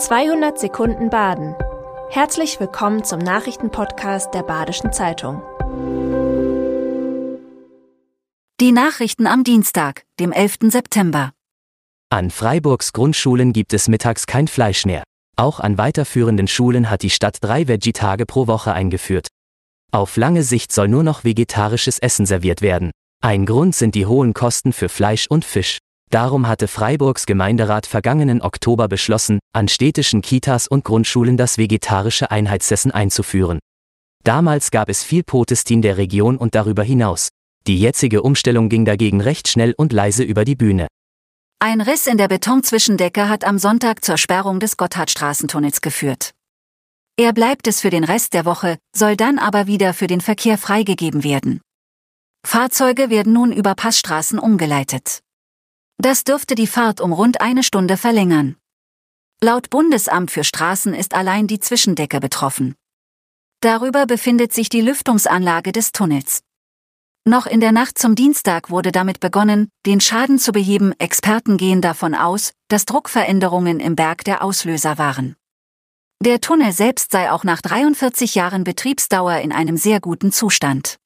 200 Sekunden Baden. Herzlich willkommen zum Nachrichtenpodcast der Badischen Zeitung. Die Nachrichten am Dienstag, dem 11. September. An Freiburgs Grundschulen gibt es mittags kein Fleisch mehr. Auch an weiterführenden Schulen hat die Stadt drei Veggie-Tage pro Woche eingeführt. Auf lange Sicht soll nur noch vegetarisches Essen serviert werden. Ein Grund sind die hohen Kosten für Fleisch und Fisch. Darum hatte Freiburgs Gemeinderat vergangenen Oktober beschlossen, an städtischen Kitas und Grundschulen das vegetarische Einheitsessen einzuführen. Damals gab es viel Protestin der Region und darüber hinaus. Die jetzige Umstellung ging dagegen recht schnell und leise über die Bühne. Ein Riss in der Betonzwischendecke hat am Sonntag zur Sperrung des Gotthardstraßentunnels geführt. Er bleibt es für den Rest der Woche, soll dann aber wieder für den Verkehr freigegeben werden. Fahrzeuge werden nun über Passstraßen umgeleitet. Das dürfte die Fahrt um rund eine Stunde verlängern. Laut Bundesamt für Straßen ist allein die Zwischendecke betroffen. Darüber befindet sich die Lüftungsanlage des Tunnels. Noch in der Nacht zum Dienstag wurde damit begonnen, den Schaden zu beheben. Experten gehen davon aus, dass Druckveränderungen im Berg der Auslöser waren. Der Tunnel selbst sei auch nach 43 Jahren Betriebsdauer in einem sehr guten Zustand.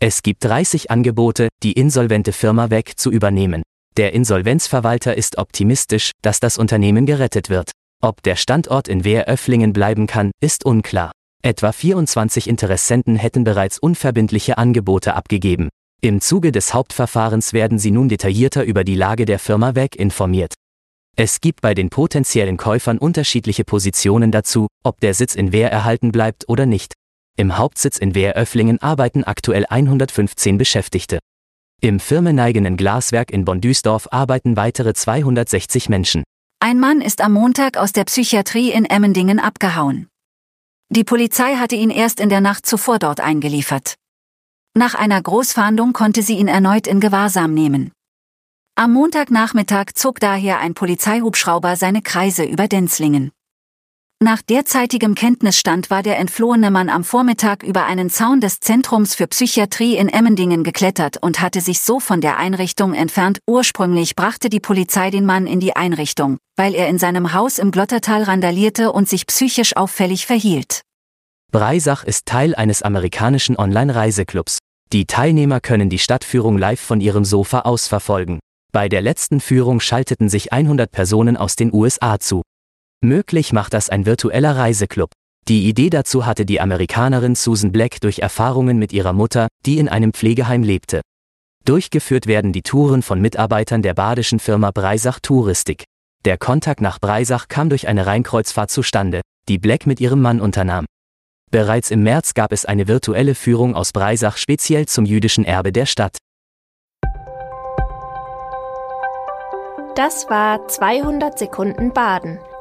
Es gibt 30 Angebote, die insolvente Firma weg zu übernehmen. Der Insolvenzverwalter ist optimistisch, dass das Unternehmen gerettet wird. Ob der Standort in Wehröfflingen bleiben kann, ist unklar. Etwa 24 Interessenten hätten bereits unverbindliche Angebote abgegeben. Im Zuge des Hauptverfahrens werden sie nun detaillierter über die Lage der Firma weg informiert. Es gibt bei den potenziellen Käufern unterschiedliche Positionen dazu, ob der Sitz in Wehr erhalten bleibt oder nicht. Im Hauptsitz in Wehröfflingen arbeiten aktuell 115 Beschäftigte. Im firmeneigenen Glaswerk in Bondüsdorf arbeiten weitere 260 Menschen. Ein Mann ist am Montag aus der Psychiatrie in Emmendingen abgehauen. Die Polizei hatte ihn erst in der Nacht zuvor dort eingeliefert. Nach einer Großfahndung konnte sie ihn erneut in Gewahrsam nehmen. Am Montagnachmittag zog daher ein Polizeihubschrauber seine Kreise über Denzlingen. Nach derzeitigem Kenntnisstand war der entflohene Mann am Vormittag über einen Zaun des Zentrums für Psychiatrie in Emmendingen geklettert und hatte sich so von der Einrichtung entfernt. Ursprünglich brachte die Polizei den Mann in die Einrichtung, weil er in seinem Haus im Glottertal randalierte und sich psychisch auffällig verhielt. Breisach ist Teil eines amerikanischen Online-Reiseclubs. Die Teilnehmer können die Stadtführung live von ihrem Sofa aus verfolgen. Bei der letzten Führung schalteten sich 100 Personen aus den USA zu. Möglich macht das ein virtueller Reiseclub. Die Idee dazu hatte die Amerikanerin Susan Black durch Erfahrungen mit ihrer Mutter, die in einem Pflegeheim lebte. Durchgeführt werden die Touren von Mitarbeitern der badischen Firma Breisach Touristik. Der Kontakt nach Breisach kam durch eine Rheinkreuzfahrt zustande, die Black mit ihrem Mann unternahm. Bereits im März gab es eine virtuelle Führung aus Breisach speziell zum jüdischen Erbe der Stadt. Das war 200 Sekunden Baden.